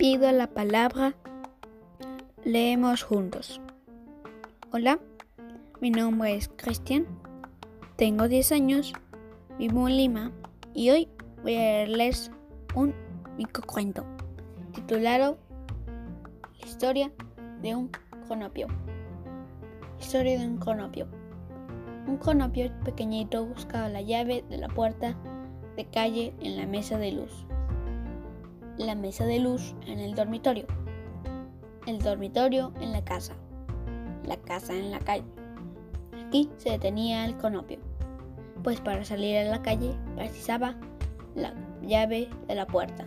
pido la palabra. Leemos juntos. Hola, mi nombre es Cristian. Tengo 10 años, vivo en Lima y hoy voy a leerles un microcuento titulado La historia de un cronopio. Historia de un cronopio. Un cronopio pequeñito buscaba la llave de la puerta de calle en la mesa de luz. La mesa de luz en el dormitorio. El dormitorio en la casa. La casa en la calle. Aquí se detenía el cronopio, pues para salir a la calle precisaba la llave de la puerta.